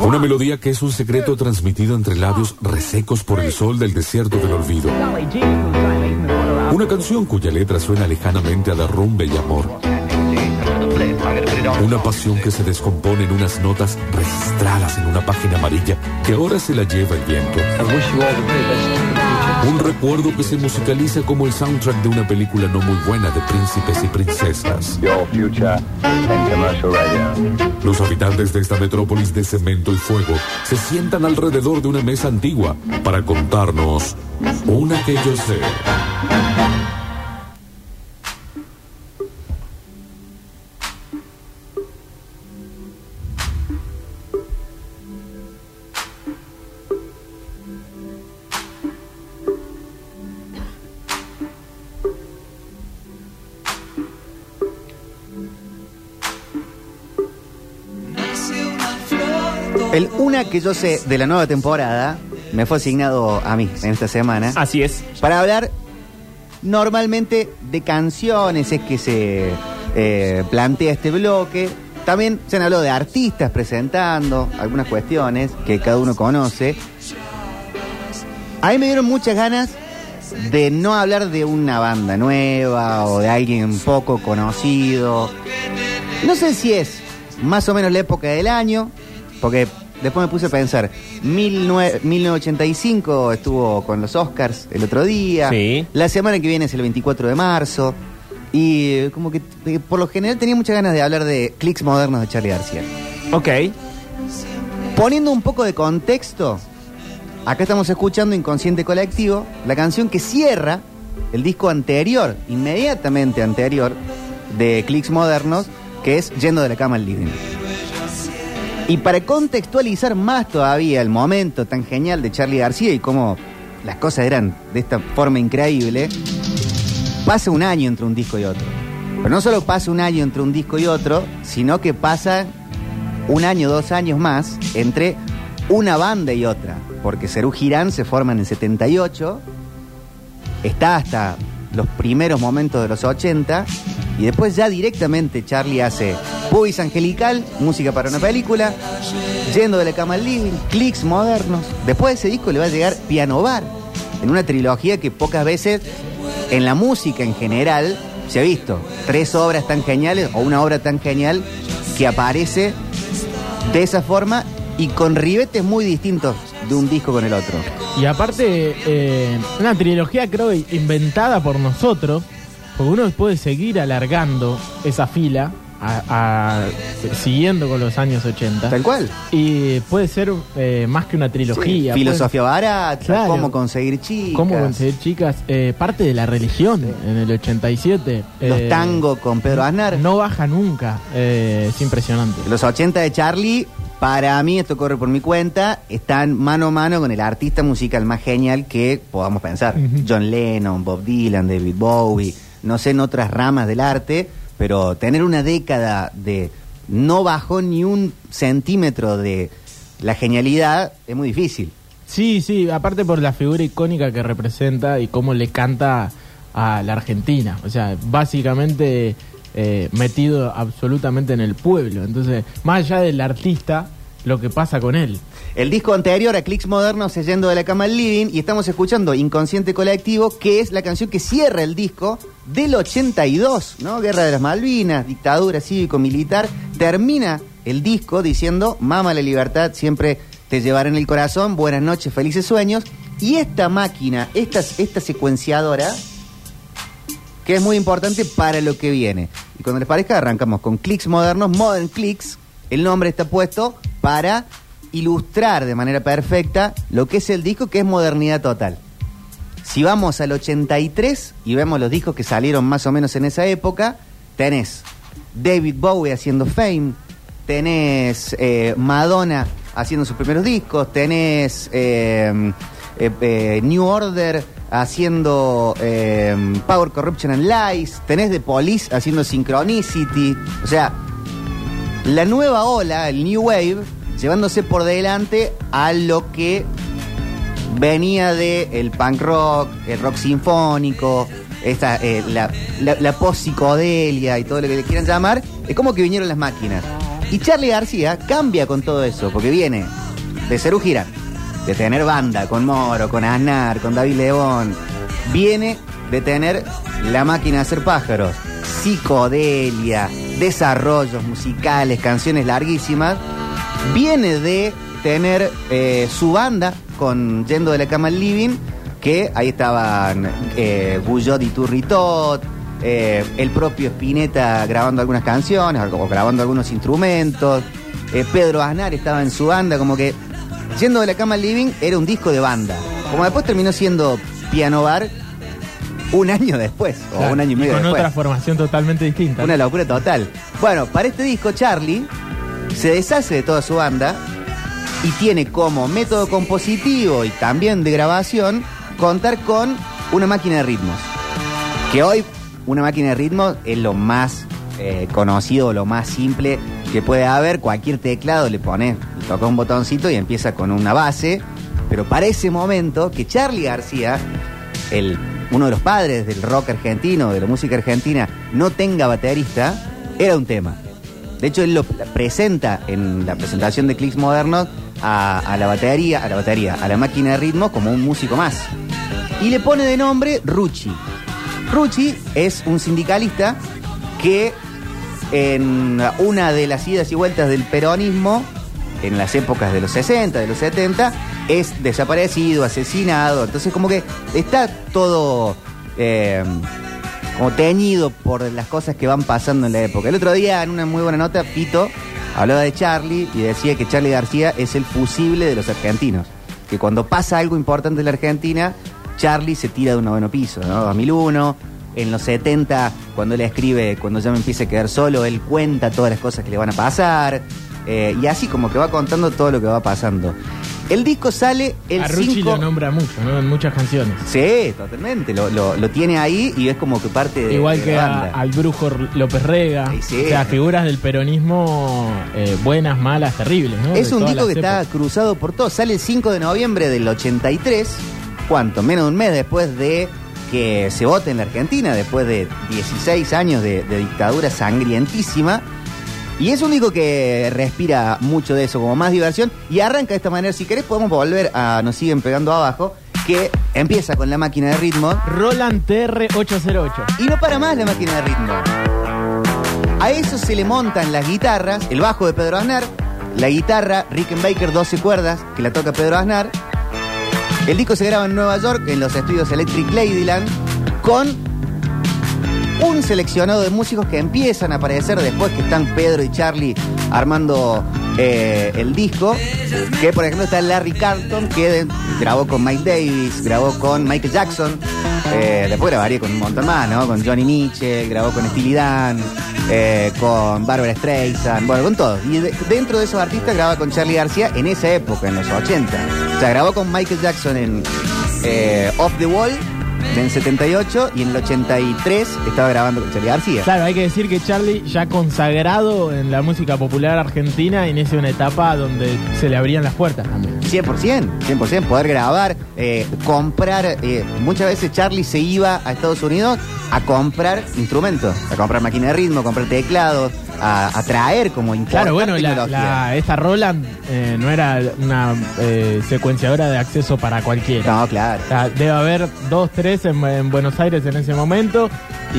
Una melodía que es un secreto transmitido entre labios resecos por el sol del desierto del olvido. Una canción cuya letra suena lejanamente a derrumbe y amor. Una pasión que se descompone en unas notas registradas en una página amarilla que ahora se la lleva el viento. Un recuerdo que se musicaliza como el soundtrack de una película no muy buena de príncipes y princesas. Los habitantes de esta metrópolis de cemento y fuego se sientan alrededor de una mesa antigua para contarnos una que yo sé. Una que yo sé de la nueva temporada me fue asignado a mí en esta semana Así es. para hablar normalmente de canciones, es que se eh, plantea este bloque. También se han hablado de artistas presentando algunas cuestiones que cada uno conoce. A mí me dieron muchas ganas de no hablar de una banda nueva o de alguien poco conocido. No sé si es más o menos la época del año, porque después me puse a pensar, 19 1985 estuvo con los Oscars el otro día, Sí. la semana que viene es el 24 de marzo, y eh, como que eh, por lo general tenía muchas ganas de hablar de clics modernos de Charlie García. Ok. Poniendo un poco de contexto, acá estamos escuchando Inconsciente Colectivo, la canción que cierra el disco anterior, inmediatamente anterior, de Clicks Modernos, que es Yendo de la cama al living. Y para contextualizar más todavía el momento tan genial de Charlie García y cómo las cosas eran de esta forma increíble, pasa un año entre un disco y otro. Pero no solo pasa un año entre un disco y otro, sino que pasa un año, dos años más entre una banda y otra. Porque Cerú Girán se forma en el 78, está hasta los primeros momentos de los 80, y después ya directamente Charlie hace Pubis Angelical, música para una película, Yendo de la cama al living, clics modernos. Después de ese disco le va a llegar Piano Bar, en una trilogía que pocas veces en la música en general se ha visto. Tres obras tan geniales o una obra tan genial que aparece de esa forma y con ribetes muy distintos de un disco con el otro. Y aparte, eh, una trilogía creo inventada por nosotros, porque uno puede seguir alargando esa fila, a- a- siguiendo con los años 80. Tal cual. Y puede ser eh, más que una trilogía. Filosofía barata, Claro. cómo conseguir chicas. ¿Cómo conseguir chicas? Eh, parte de la religión en el 87. Los eh, tangos con Pedro Aznar. No baja nunca. eh, es impresionante. Los 80 de Charlie, para mí, esto corre por mi cuenta, están mano a mano con el artista musical más genial que podamos pensar. Ujú. John Lennon, Bob Dylan, David Bowie, no sé en otras ramas del arte, pero tener una década de no bajó ni un centímetro de la genialidad es muy difícil. Sí, sí, aparte por la figura icónica que representa y cómo le canta a la Argentina. O sea, básicamente eh, metido absolutamente en el pueblo. Entonces, más allá del artista, lo que pasa con él. El disco anterior a Clicks Modernos es Yendo de la Cama al Living y estamos escuchando Inconsciente Colectivo, que es la canción que cierra el disco del 82, ¿no? Guerra de las Malvinas, dictadura cívico-militar. Termina el disco diciendo, mama la libertad, siempre te llevará en el corazón, buenas noches, felices sueños. Y esta máquina, esta, esta secuenciadora, que es muy importante para lo que viene. Y cuando les parezca, arrancamos con Clicks Modernos, Modern Clicks. El nombre está puesto para ilustrar de manera perfecta lo que es el disco, que es modernidad total. Si vamos al 83 y vemos los discos que salieron más o menos en esa época, tenés David Bowie haciendo Fame, tenés eh, Madonna haciendo sus primeros discos, tenés eh, eh, eh, New Order haciendo Power, Corruption and Lies, tenés The Police haciendo Synchronicity, o sea, la nueva ola, el New Wave, llevándose por delante a lo que venía de el punk rock, el rock sinfónico, eh, la, la, la post-psicodelia y todo lo que le quieran llamar, es como que vinieron las máquinas. Y Charlie García cambia con todo eso, porque viene de ser un Girán, de tener banda con Moro, con Aznar, con David León. Viene de tener la máquina de hacer pájaros, psicodelia, desarrollos musicales, canciones larguísimas. Viene de tener eh, su banda con Yendo de la Cama al Living, que ahí estaban eh, y Turritot, eh, el propio Spinetta grabando algunas canciones o grabando algunos instrumentos. Eh, Pedro Aznar estaba en su banda, como que Yendo de la Cama al Living era un disco de banda. Como después terminó siendo Piano Bar un año después, o un año y medio con después. otra formación totalmente distinta. Una locura total. Bueno, para este disco, Charlie se deshace de toda su banda y tiene como método compositivo y también de grabación contar con una máquina de ritmos. Que hoy una máquina de ritmos es lo más eh, conocido, lo más simple que puede haber. Cualquier teclado le pones, le toca un botoncito y empieza con una base. Pero para ese momento que Charlie García, el, uno de los padres del rock argentino, de la música argentina, no tenga baterista, era un tema. De hecho, él lo presenta en la presentación de Clicks Modernos a, a la batería, a la batería, a la máquina de ritmo como un músico más. Y le pone de nombre Rucci. Rucci es un sindicalista que en una de las idas y vueltas del peronismo, en las épocas de los 60, de los 70, es desaparecido, asesinado. Entonces como que está todo eh, como teñido por las cosas que van pasando en la época. El otro día, en una muy buena nota, Pito hablaba de Charlie y decía que Charlie García es el fusible de los argentinos. Que cuando pasa algo importante en la Argentina, Charlie se tira de un noveno piso, ¿no? 2001, en los 70, cuando él escribe, cuando ya me empieza a quedar solo, él cuenta todas las cosas que le van a pasar. eh, y así como que va contando todo lo que va pasando. El disco sale el a Rucci 5... lo nombra mucho, ¿no? En muchas canciones. Sí, totalmente. Lo, lo- lo tiene ahí y es como que parte de, Igual de que la a- banda. al brujo López Rega. Sí, sí. O sea, figuras del peronismo eh, buenas, malas, terribles, ¿no? Es De un disco que está cruzado por todo. Sale el 5 de noviembre del 83. ¿Cuánto? Menos de un mes después de que se vote en la Argentina, después de 16 años de, de dictadura sangrientísima. Y es un disco que respira mucho de eso, como más diversión. Y arranca de esta manera. Si querés, podemos volver a Nos siguen pegando abajo. Que empieza con la máquina de ritmo. Roland TR-808. Y no para más la máquina de ritmo. A eso se le montan las guitarras, el bajo de Pedro Aznar, la guitarra Rickenbacker 12 cuerdas, que la toca Pedro Aznar. El disco se graba en Nueva York, en los estudios Electric Ladyland, con un seleccionado de músicos que empiezan a aparecer después que están Pedro y Charlie armando eh, el disco. Que por ejemplo está Larry Carlton, que grabó con Mike Davis, grabó con Michael Jackson. eh, después grabaría con un montón más, ¿no? Con Johnny Mitchell, grabó con Steely Dan, eh, con Barbara Streisand, bueno, con todos. Y de- dentro de esos artistas graba con Charlie García en esa época, en los 80. O sea, grabó con Michael Jackson en eh, Off the Wall en el 78 y en el 83 estaba grabando con Charlie García. Claro, hay que decir que Charlie, ya consagrado en la música popular argentina, inicia una etapa donde se le abrían las puertas también. 100%, 100%, poder grabar, eh, comprar. eh, muchas veces Charlie se iba a Estados Unidos a comprar instrumentos, a comprar máquina de ritmo, a comprar teclados, a, a traer como importar Claro, bueno, la, tecnología. la- esta Roland eh, no era una eh, secuenciadora de acceso para cualquiera. No, claro. O sea, debe haber dos, tres en, en Buenos Aires en ese momento y,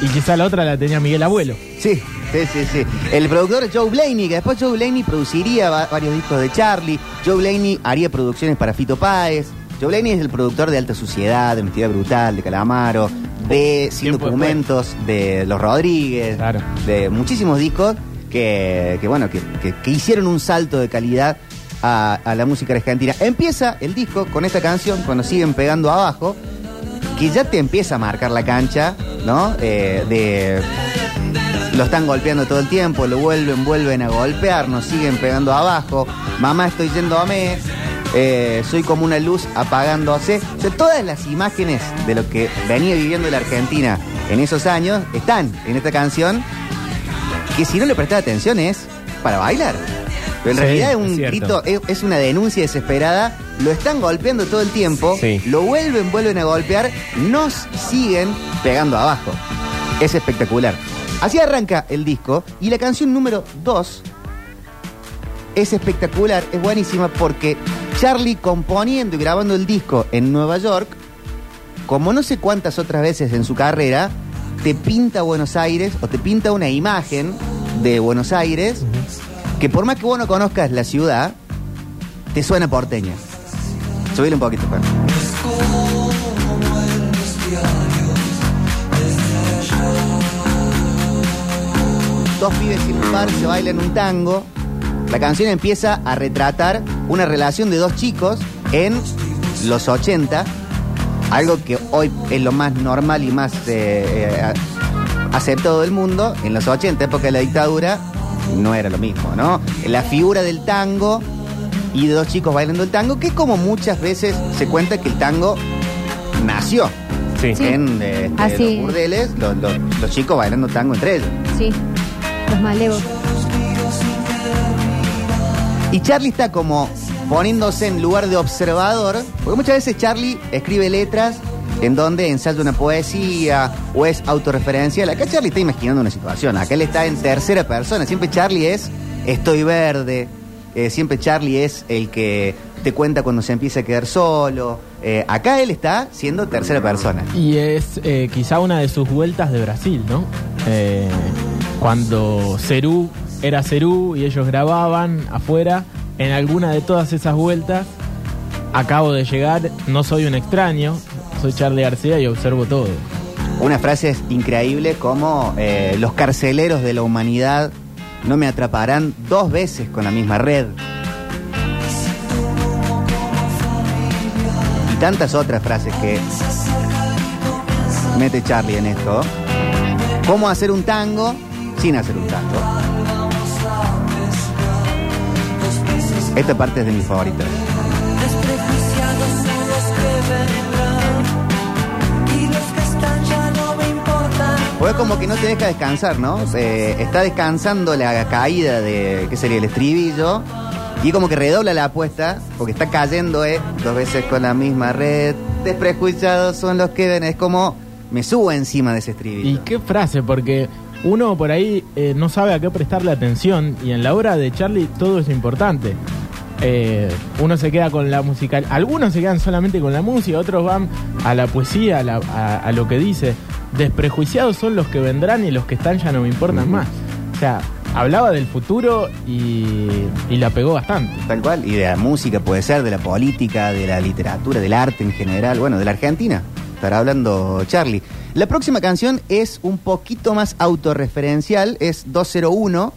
y quizá la otra la tenía Miguel Abuelo. Sí, sí, sí, sí. El productor Joe Blaney, que después Joe Blaney produciría va- varios discos de Charlie. Joe Blaney haría producciones para Fito Páez. Joe Blaney es el productor de Alta Suciedad, de Honestidad Brutal, de Calamaro, de Sin Documentos, de Los Rodríguez, Claro. de muchísimos discos que, que, bueno, que, que- que hicieron un salto de calidad a, a la música argentina. Empieza el disco con esta canción, cuando siguen pegando abajo, que ya te empieza a marcar la cancha, ¿no? Eh, de lo están golpeando todo el tiempo, lo vuelven, vuelven a golpear, nos siguen pegando abajo. Mamá, estoy yendo a me. Eh, soy como una luz apagándose. O sea, todas las imágenes de lo que venía viviendo la Argentina en esos años están en esta canción. Que si no le prestás atención es para bailar. Pero en Sí, realidad es un es grito, es, es una denuncia desesperada. Lo están golpeando todo el tiempo. Sí. Lo vuelven, vuelven a golpear. Nos siguen pegando abajo. Es espectacular. Así arranca el disco y la canción número 2 es espectacular, es buenísima porque Charlie componiendo y grabando el disco en Nueva York, como no sé cuántas otras veces en su carrera, te pinta Buenos Aires o te pinta una imagen de Buenos Aires que por más que vos no conozcas la ciudad, te suena porteña. Subile un poquito, Juan. Dos pibes sin par se bailan un tango. La canción empieza a retratar una relación de dos chicos en los 80, algo que hoy es lo más normal y más eh, eh, aceptado del mundo. En los 80, época de la dictadura, no era lo mismo, ¿no? La figura del tango y de dos chicos bailando el tango, que como muchas veces se cuenta que el tango nació. Sí. Sí. En eh, este, los burdeles, los, los- los chicos bailando tango entre ellos. Sí, los malevos. Y Charlie está como poniéndose en lugar de observador, porque muchas veces Charlie escribe letras en donde ensaya una poesía o es autorreferencial. Acá Charlie está imaginando una situación, acá él está en tercera persona, siempre Charlie es estoy verde, eh, siempre Charlie es el que te cuenta cuando se empieza a quedar solo. Eh, acá él está siendo tercera persona. Y es eh, quizá una de sus vueltas de Brasil, ¿no? Cuando Cerú era Cerú y ellos grababan afuera, en alguna de todas esas vueltas, acabo de llegar, no soy un extraño, soy Charlie García y observo todo. Una frase es increíble como eh, los carceleros de la humanidad no me atraparán dos veces con la misma red. Y tantas otras frases que mete Charlie en esto. ¿Cómo hacer un tango sin hacer un tango? Esta parte es de mis favoritas. Desprejuiciados son los que vendrán y los que están ya no me importan. Pues como que no te deja descansar, ¿no? Eh, está descansando la caída de, ¿qué sería? El estribillo. Y como que redobla la apuesta, porque está cayendo, ¿eh? Dos veces con la misma red. Desprejuiciados son los que ven. Es como me subo encima de ese estribillo. Y qué frase, porque uno por ahí eh, no sabe a qué prestarle atención y en la obra de Charlie todo es importante. Eh, uno se queda con la musical, algunos se quedan solamente con la música, otros van a la poesía, a, la- a- a lo que dice. Desprejuiciados son los que vendrán y los que están ya no me importan más. O sea, hablaba del futuro y, y la pegó bastante. Tal cual. Y de la música puede ser, de la política, de la literatura, del arte en general. Bueno, de la Argentina. Estará hablando Charlie. La próxima canción es un poquito más autorreferencial. Es 201.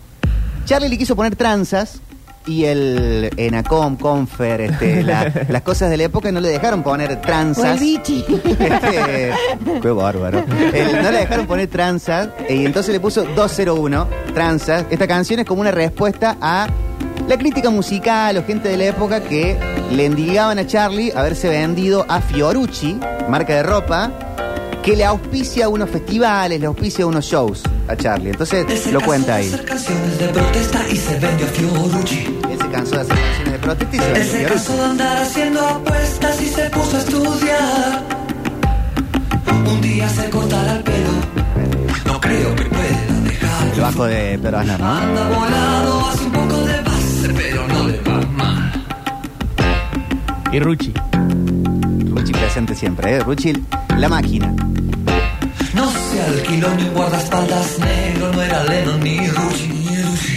Charlie le quiso poner tranzas. Y el Enacom, Confer, este, la- las cosas de la época no le dejaron poner O el tranzas. bichi. Este, qué bárbaro. El- no le dejaron poner tranzas y entonces le puso 201, tranzas. Esta canción es como una respuesta a la crítica musical o gente de la época que le endilgaban a Charlie haberse vendido a Fiorucci, marca de ropa, que le auspicia unos festivales, le auspicia unos shows a Charlie. Entonces lo cuenta de ahí. hacer canciones de protesta y se vendió a Fiorucci. Cansó de hacer canciones de protesta y se Él se cansó de andar haciendo apuestas y se puso a estudiar. Un día se cortará el pelo. No creo que pueda dejar. El bajo de Pedro Aznar, ¿no? Anda volado, hace un poco de base, pero no le va mal. Y Ruchi. Ruchi presente siempre, ¿eh? Ruchi, la máquina. No se alquiló ni un guardaespaldas negro, no era Lennon ni Rucci.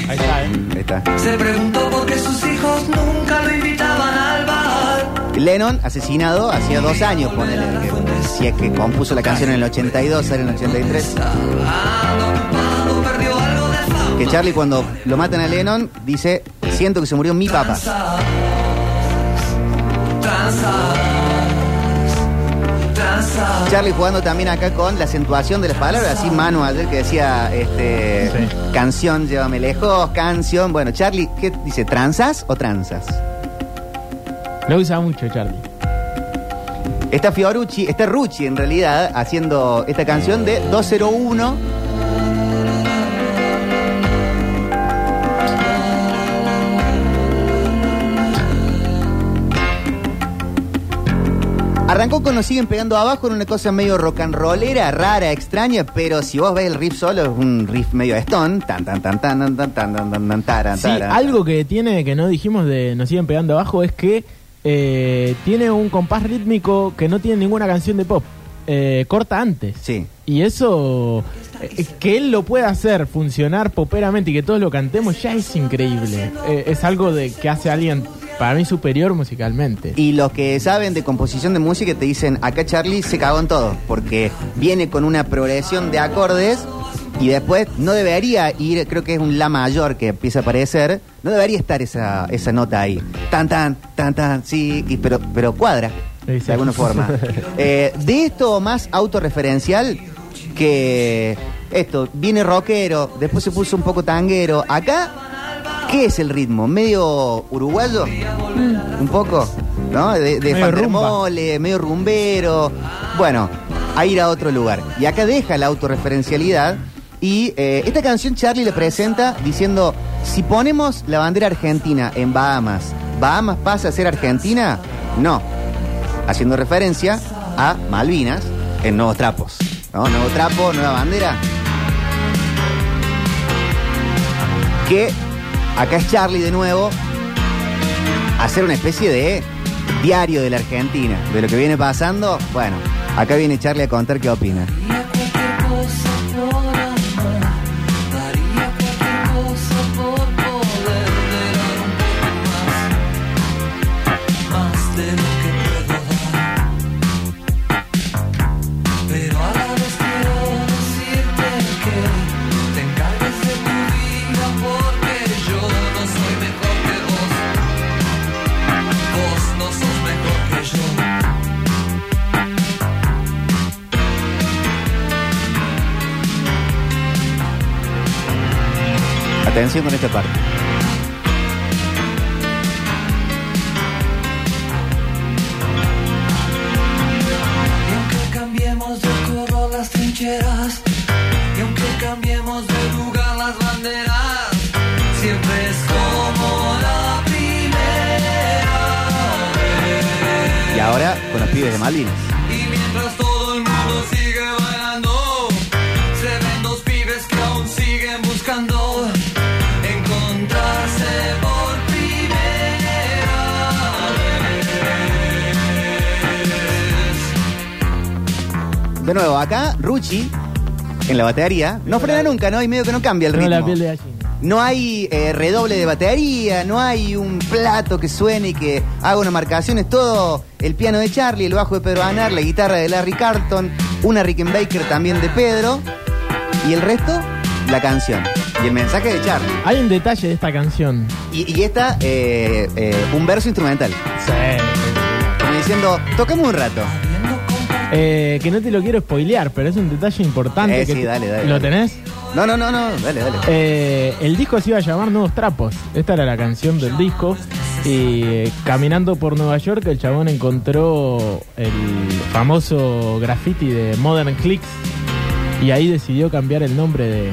Ahí está, ¿eh? Ahí está. Se preguntó por qué sus hijos nunca lo invitaban al bar. Lennon, asesinado hacía dos años, ponele. que- Si es que compuso la canción en el 82, sale en el 83. Ando ocupado, perdió algo de fama. Que Charlie cuando lo matan a Lennon dice, siento que se murió mi papá. Charlie jugando también acá con la acentuación de las palabras, así mano ayer que decía este Sí. canción, llévame lejos, canción. Bueno, Charlie, ¿qué dice? ¿Tranzas o tranzas? Lo usa mucho Charlie. Está Fiorucci, está Rucci en realidad haciendo esta canción de 201. Arrancó con Nos siguen pegando abajo en una cosa medio rock and rollera, rara, extraña, pero si vos ves el riff solo, es un riff medio stone. Tan, tan, tan, tan, tan, tan, tan, tan, tan, tan, taran, Sí, taran. algo que tiene que no dijimos de Nos siguen pegando abajo es que eh, tiene un compás rítmico que no tiene ninguna canción de pop. Eh, corta antes. Sí. Y eso, eh, que él lo pueda hacer funcionar poperamente y que todos lo cantemos ya es increíble. Eh, es algo de que hace alguien para mí superior musicalmente. Y los que saben de composición de música te dicen, acá Charlie se cagó en todo, porque viene con una progresión de acordes y después no debería ir, creo que es un La mayor que empieza a aparecer, no debería estar esa, esa nota ahí. Tan, tan, tan, tan, sí, y- pero, pero cuadra, de alguna forma. Eh, de esto más autorreferencial que esto, viene rockero, después se puso un poco tanguero. Acá, ¿qué es el ritmo? ¿Medio uruguayo? Un poco, ¿no? De, de Medio rumbero. Bueno, a ir a otro lugar. Y acá deja la autorreferencialidad. Y eh, esta canción Charlie le presenta diciendo, si ponemos la bandera argentina en Bahamas, ¿Bahamas pasa a ser Argentina? No. Haciendo referencia a Malvinas en Nuevos Trapos. ¿No? Nuevo trapo, nueva bandera. Que acá es Charlie de nuevo hacer una especie de diario de la Argentina, de lo que viene pasando. Bueno, acá viene Charlie a contar qué opina. Atención con esta parte. Y aunque cambiemos de color las trincheras, y aunque cambiemos de lugar las banderas, siempre es como la primera vez. Y ahora con los pibes de Malvinas. De nuevo, acá Ruchi, en la batería, no frena nunca, ¿no? Y medio que no cambia el ritmo. la piel de gallina. No hay eh, redoble de batería, no hay un plato que suene y que haga una marcación. Es todo el piano de Charlie, el bajo de Pedro Anar, la guitarra de Larry Carlton, una Rickenbacker también de Pedro. Y el resto, la canción. Y el mensaje de Charlie. Hay un detalle de esta canción. Y, y esta, eh, eh, un verso instrumental. Como diciendo, tocamos un rato. Eh, que no te lo quiero spoilear, pero es un detalle importante. Eh, que sí, dale, dale, ¿Lo dale. tenés? No, no, no, no, dale, dale. Eh, el disco se iba a llamar Nuevos Trapos. Esta era la canción del disco. Y eh, caminando por Nueva York, el chabón encontró el famoso graffiti de Modern Clicks. Y ahí decidió cambiar el nombre de-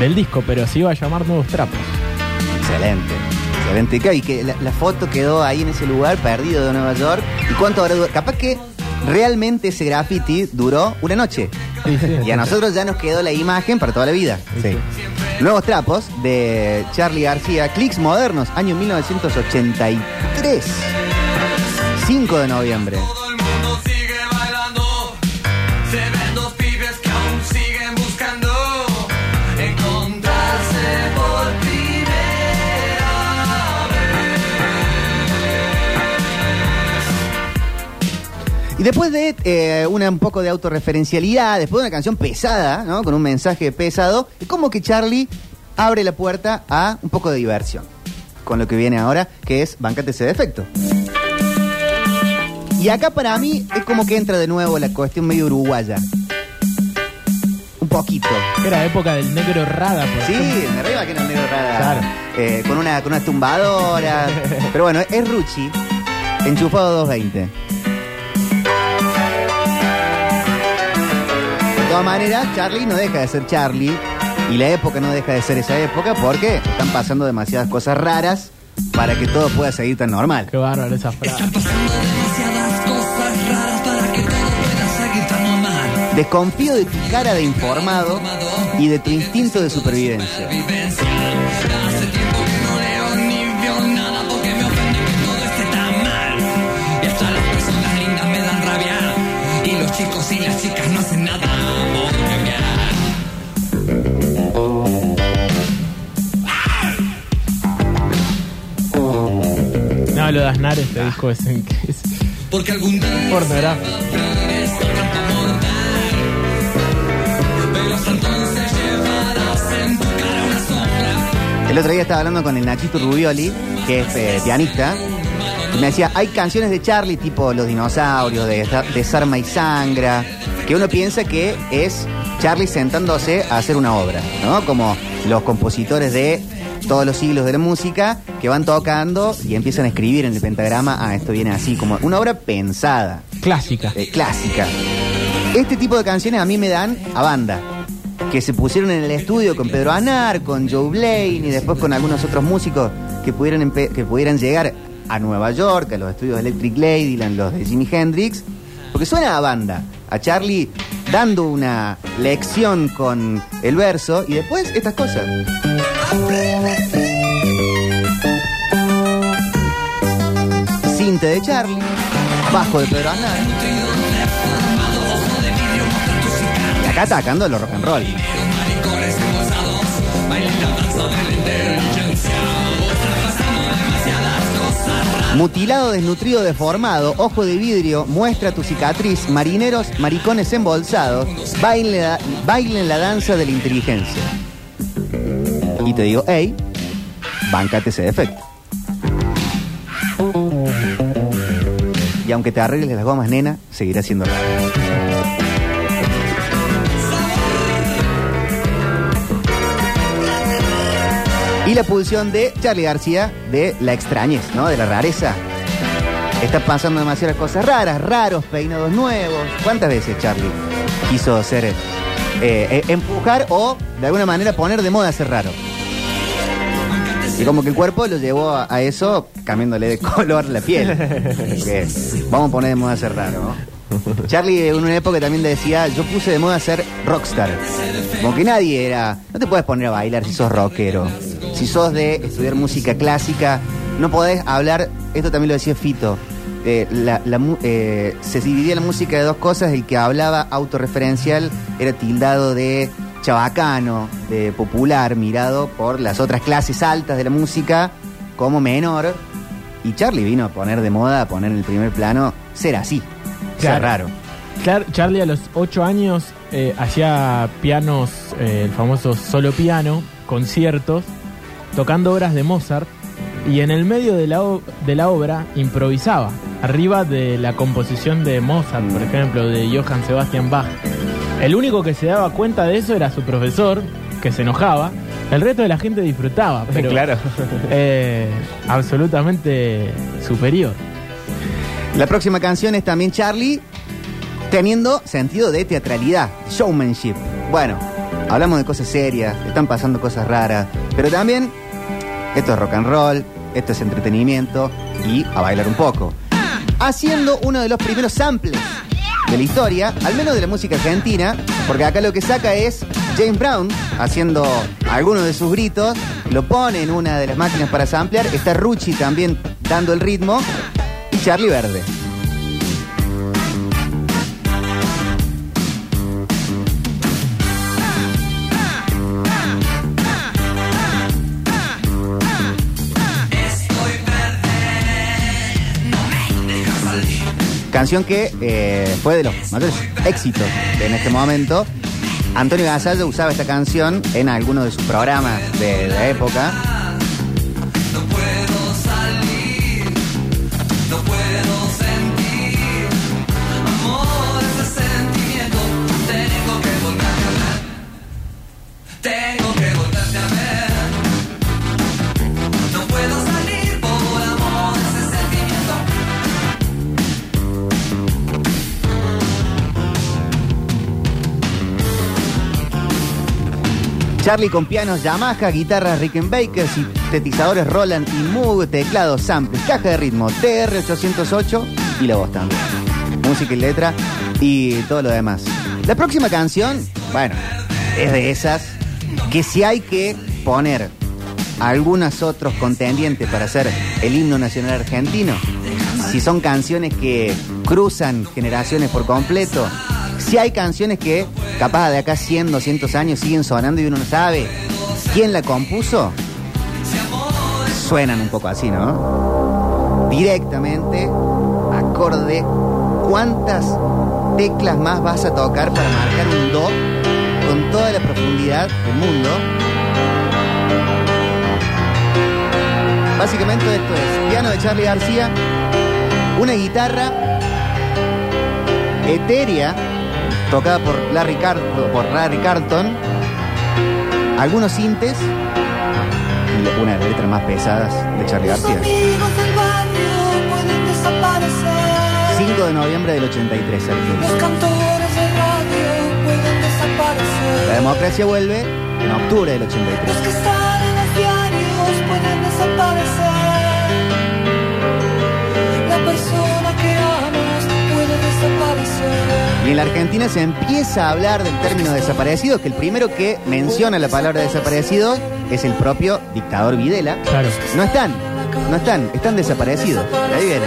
del disco, pero se iba a llamar Nuevos Trapos. Excelente, excelente. Y que la, la foto quedó ahí en ese lugar, perdido de Nueva York. ¿Y cuánto habrá durado? Capaz que realmente ese graffiti duró una noche. Y a nosotros ya nos quedó la imagen para toda la vida. Sí. Nuevos trapos de Charlie García, Clicks Modernos, año 1983. 5 de noviembre. Y después de eh, una, un poco de autorreferencialidad, después de una canción pesada, ¿no? Con un mensaje pesado, es como que Charlie abre la puerta a un poco de diversión. Con lo que viene ahora, que es Bancate ese defecto. Y acá para mí es como que entra de nuevo la cuestión medio uruguaya. Un poquito. Era época del negro rada, por Sí, ejemplo. de arriba que no negro rara. Claro. Eh, con una con una tumbadora. Pero bueno, es Ruchi, enchufado 220. Todas maneras, Charlie no deja de ser Charlie. Y la época no deja de ser esa época porque están pasando demasiadas cosas raras para que todo pueda seguir tan normal. Qué bárbaro esa frase. Pasando demasiadas cosas raras para Desconfío de tu cara de informado y de tu instinto de supervivencia. Hace tiempo que no leo ni No, lo de Aznar, este disco es, es Porque algún día en una sombra. El otro día estaba hablando con el Nachito Rubioli, que es eh, pianista, y me decía, hay canciones de Charlie tipo Los Dinosaurios, de Desarma y Sangra, que uno piensa que es Charlie sentándose a hacer una obra, ¿no? Como los compositores de todos los siglos de la música que van tocando y empiezan a escribir en el pentagrama, ah, esto viene así, como una obra pensada, Clásica. eh, clásica. Este tipo de canciones a mí me dan a banda. Que se pusieron en el estudio con Pedro Anar, con Joe Blaine y después con algunos otros músicos que pudieran, que pudieran llegar a Nueva York, a los estudios de Electric Ladyland, los de Jimi Hendrix. Porque suena a banda. A Charlie dando una lección con el verso y después estas cosas. Cinte de Charlie, bajo de Pedro Aznar. Y acá atacando lo rock and roll. Mutilado, desnutrido, deformado, ojo de vidrio, muestra tu cicatriz, marineros, maricones embolsados, bailen la danza de la inteligencia. Y te digo, hey, bancate ese defecto. Y aunque te arregles las gomas, nena, seguirá siendo raro. Y la pulsión de Charlie García de la extrañez, ¿no? De la rareza. Está pasando demasiadas cosas raras, raros, peinados nuevos. ¿Cuántas veces Charlie quiso hacer, eh, eh, empujar o de alguna manera poner de moda ser raro? Y como que el cuerpo lo llevó a, eso cambiándole de color la piel. Porque vamos a poner de moda ser raro. Charlie en una época también decía, yo puse de moda ser rockstar. Como que nadie era, no te puedes poner a bailar si sos rockero. Si sos de estudiar música clásica, no podés hablar, esto también lo decía Fito, eh, eh, se dividía la música de dos cosas, el que hablaba autorreferencial era tildado de chabacano, de popular, mirado por las otras clases altas de la música como menor. Y Charlie vino a poner de moda, a poner en el primer plano, ser así, ser Claro. raro. Char- Charlie a los 8 años eh, hacía pianos, eh, el famoso solo piano, conciertos, tocando obras de Mozart y en el medio de la, de la obra improvisaba, arriba de la composición de Mozart, por ejemplo, de Johann Sebastian Bach. El único que se daba cuenta de eso era su profesor, que se enojaba. El resto de la gente disfrutaba, pero Claro. eh, absolutamente superior. La próxima canción es también Charlie, teniendo sentido de teatralidad, showmanship. Bueno, hablamos de cosas serias, están pasando cosas raras, pero también esto es rock and roll, esto es entretenimiento y a bailar un poco. Haciendo uno de los primeros samples de la historia, al menos de la música argentina, porque acá lo que saca es James Brown haciendo algunos de sus gritos, lo pone en una de las máquinas para samplear, está Rucci también dando el ritmo y Charlie Verde. Canción que eh, fue de los éxitos en este momento. Antonio Gasallo usaba esta canción en algunos de sus programas de la época. Charlie con pianos Yamaha, guitarras Rickenbacker, sintetizadores Roland y Moog, teclados, samples, caja de ritmo TR-808 y la voz también. Música y letra y todo lo demás. La próxima canción, bueno, es de esas que si hay que poner algunos otros contendientes para hacer el himno nacional argentino, si son canciones que cruzan generaciones por completo, si hay canciones que capaz de acá 100, 200 años siguen sonando y uno no sabe quién la compuso, suenan un poco así, ¿no? Directamente, acorde, ¿cuántas teclas más vas a tocar para marcar un do con toda la profundidad del mundo? Básicamente esto es piano de Charlie García, una guitarra etérea tocada por Larry, Car- por Larry Carlton, algunos sintes y una de las letras más pesadas de Charlie García. amigos del barrio pueden desaparecer. 5 de noviembre del 83. sale el Los disco. cantores de radio pueden La desaparecer. democracia vuelve en octubre del 83. En la Argentina se empieza a hablar del término desaparecido, que el primero que menciona la palabra desaparecido es el propio dictador Videla. Claro. No están, no están, están desaparecidos. De ahí viene.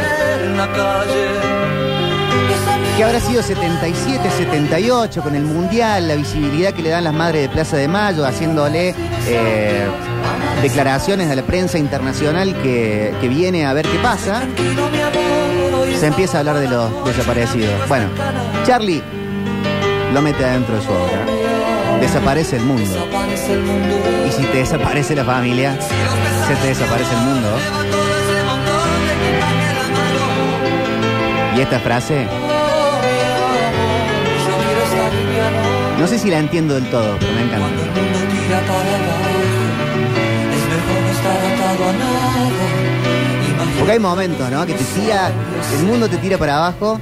Que habrá sido 77, 78 con el Mundial, la visibilidad que le dan las madres de Plaza de Mayo, haciéndole eh, declaraciones a la prensa internacional que, que viene a ver qué pasa. Se empieza a hablar de los desaparecidos. Bueno, Charlie lo mete adentro de su obra. Desaparece el mundo. Y si te desaparece la familia, se te desaparece el mundo. Y esta frase, no sé si la entiendo del todo, pero me encanta. Porque hay momentos, ¿no? Que te tira, el mundo te tira para abajo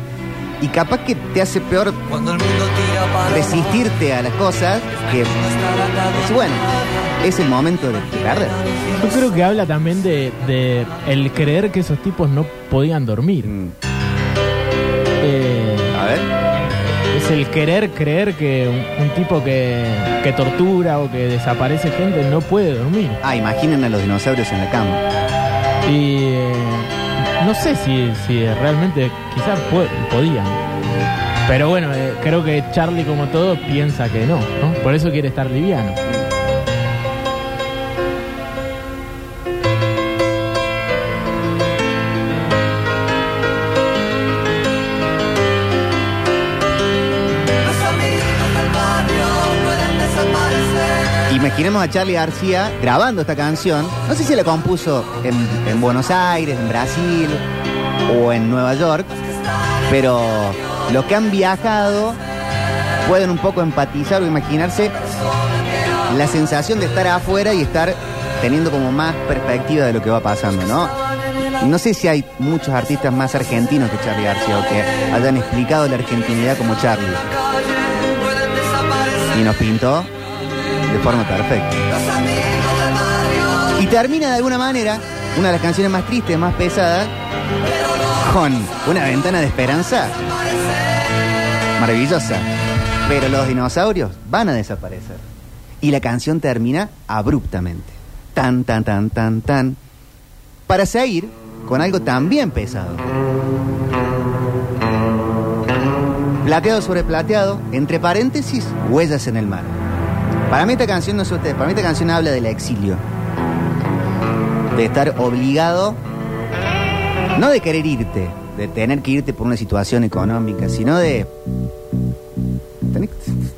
y capaz que te hace peor cuando el mundo tira para resistirte a las cosas que, es bueno, es el momento de, de perder. Yo creo que habla también de, de el creer que esos tipos no podían dormir. Mm, Eh, A ver. es el querer creer que un, un tipo que, que tortura o que desaparece gente no puede dormir. Ah, imaginen a los dinosaurios en la cama. Y eh, no sé si, realmente quizás podían. Pero bueno, eh, creo que Charlie como todo piensa que ¿no? Por eso quiere estar liviano. Imaginemos a Charlie García grabando esta canción. No sé si la compuso en, en Buenos Aires, en Brasil o en Nueva York, pero los que han viajado pueden un poco empatizar o imaginarse la sensación de estar afuera y estar teniendo como más perspectiva de lo que va pasando, ¿no? No sé si hay muchos artistas más argentinos que Charlie García o que hayan explicado la argentinidad como Charlie. Y nos pintó forma perfecta. Y termina de alguna manera, una de las canciones más tristes, más pesadas, con una ventana de esperanza maravillosa. Pero los dinosaurios van a desaparecer. Y la canción termina abruptamente. Tan, tan, tan, tan, tan. Para seguir con algo también pesado. Plateado sobre plateado, entre paréntesis, huellas en el mar. Para mí esta canción no es usted, para mí esta canción habla del exilio. De estar obligado, no de querer irte, de tener que irte por una situación económica, sino de... Tenés,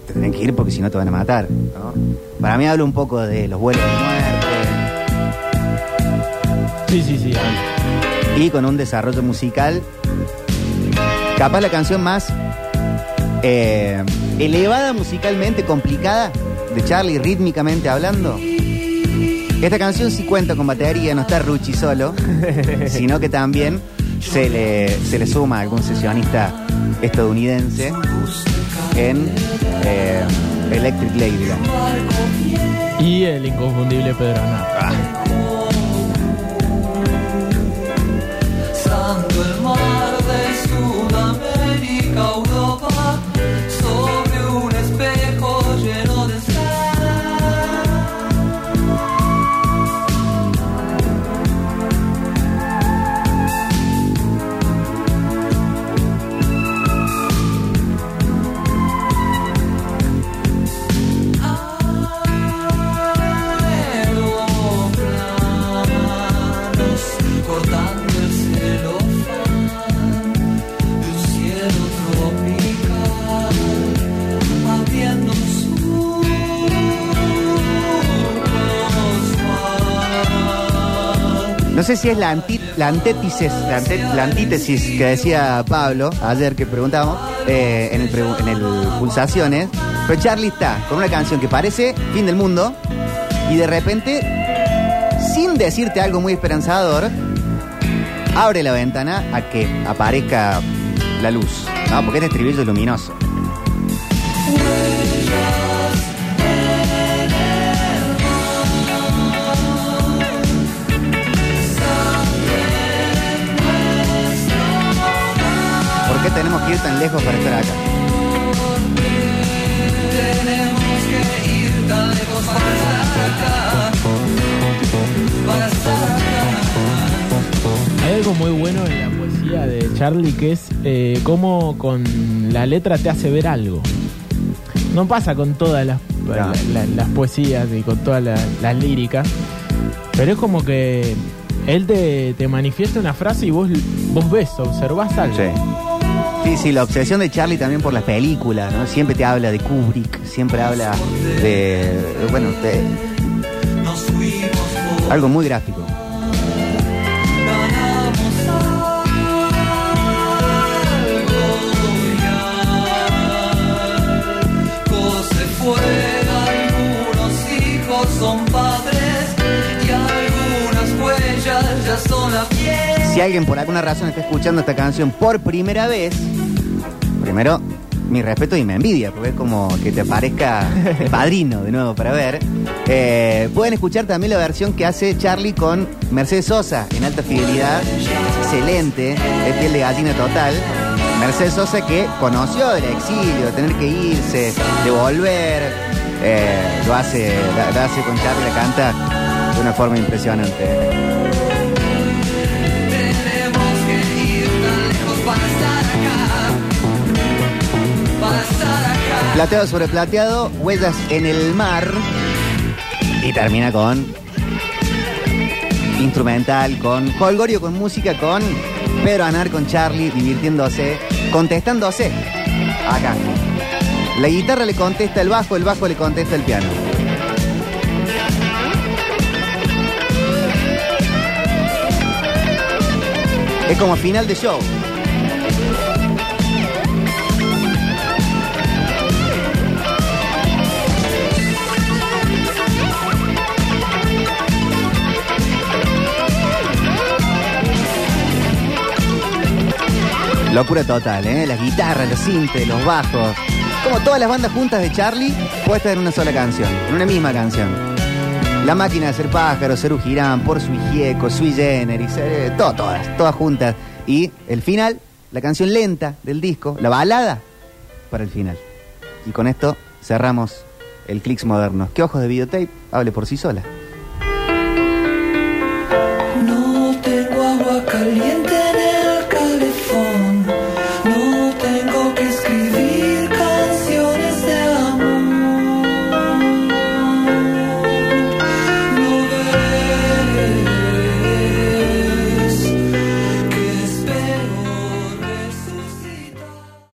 te tenés que ir porque si no te van a matar. ¿no? Para mí habla un poco de los vuelos de muerte Sí, sí, sí. y con un desarrollo musical, capaz la canción más eh, elevada musicalmente, complicada de Charlie, rítmicamente hablando. Esta canción sí cuenta con batería, no está Ruchi solo, sino que también se le, se le suma algún sesionista estadounidense en eh, Electric Ladyland. Y el inconfundible Pedro. Santo No sé si es la, anti- la antítesis, que decía Pablo ayer que preguntábamos eh, en, el pregu- en el Pulsaciones. Pero Charlie está con una canción que parece fin del mundo y de repente, sin decirte algo muy esperanzador, abre la ventana a que aparezca la luz. ¿no? Porque este estribillo es luminoso. Lejos para estar acá? Tenemos que ir tan lejos para estar acá. Para estar acá. Hay algo muy bueno en la poesía de Charlie que es eh, cómo con la letra te hace ver algo. No pasa con todas las, la- la- las poesías y con todas las, las líricas, pero es como que él te, te manifiesta una frase y vos, vos ves, observás algo. Sí, sí, la obsesión de Charlie también por las películas, ¿no? Siempre te habla de Kubrick, siempre habla de, bueno, de algo muy gráfico. Si alguien por alguna razón está escuchando esta canción por primera vez, primero, mi respeto y me envidia, porque es como que te aparezca el padrino de nuevo para ver. Eh, pueden escuchar también la versión que hace Charlie con Mercedes Sosa en alta fidelidad. Excelente, es piel de gallina total. Mercedes Sosa que conoció del exilio, de tener que irse, de volver. eh, lo hace, la hace con Charlie, la canta de una forma impresionante. Tenemos que ir tan lejos para estar acá. Plateado sobre plateado, huellas en el mar. Y termina con instrumental, con Holgorio con música, con Pedro Anar con Charlie divirtiéndose, contestándose. Acá. La guitarra le contesta el bajo, el bajo le contesta el piano. Es como final de show. Locura total, ¿eh? Las guitarras, los sintes, los bajos. Como todas las bandas juntas de Charlie puestas en una sola canción, en una misma canción. La máquina de hacer pájaros, Ceru Girán, Por Sui Gieco, Sui Generis, eh, todo- todas, todas juntas. Y el final, la canción lenta del disco, la balada, para el final. Y con esto cerramos el Clicks Modernos. Que ojos de videotape hable por sí sola. No tengo agua caliente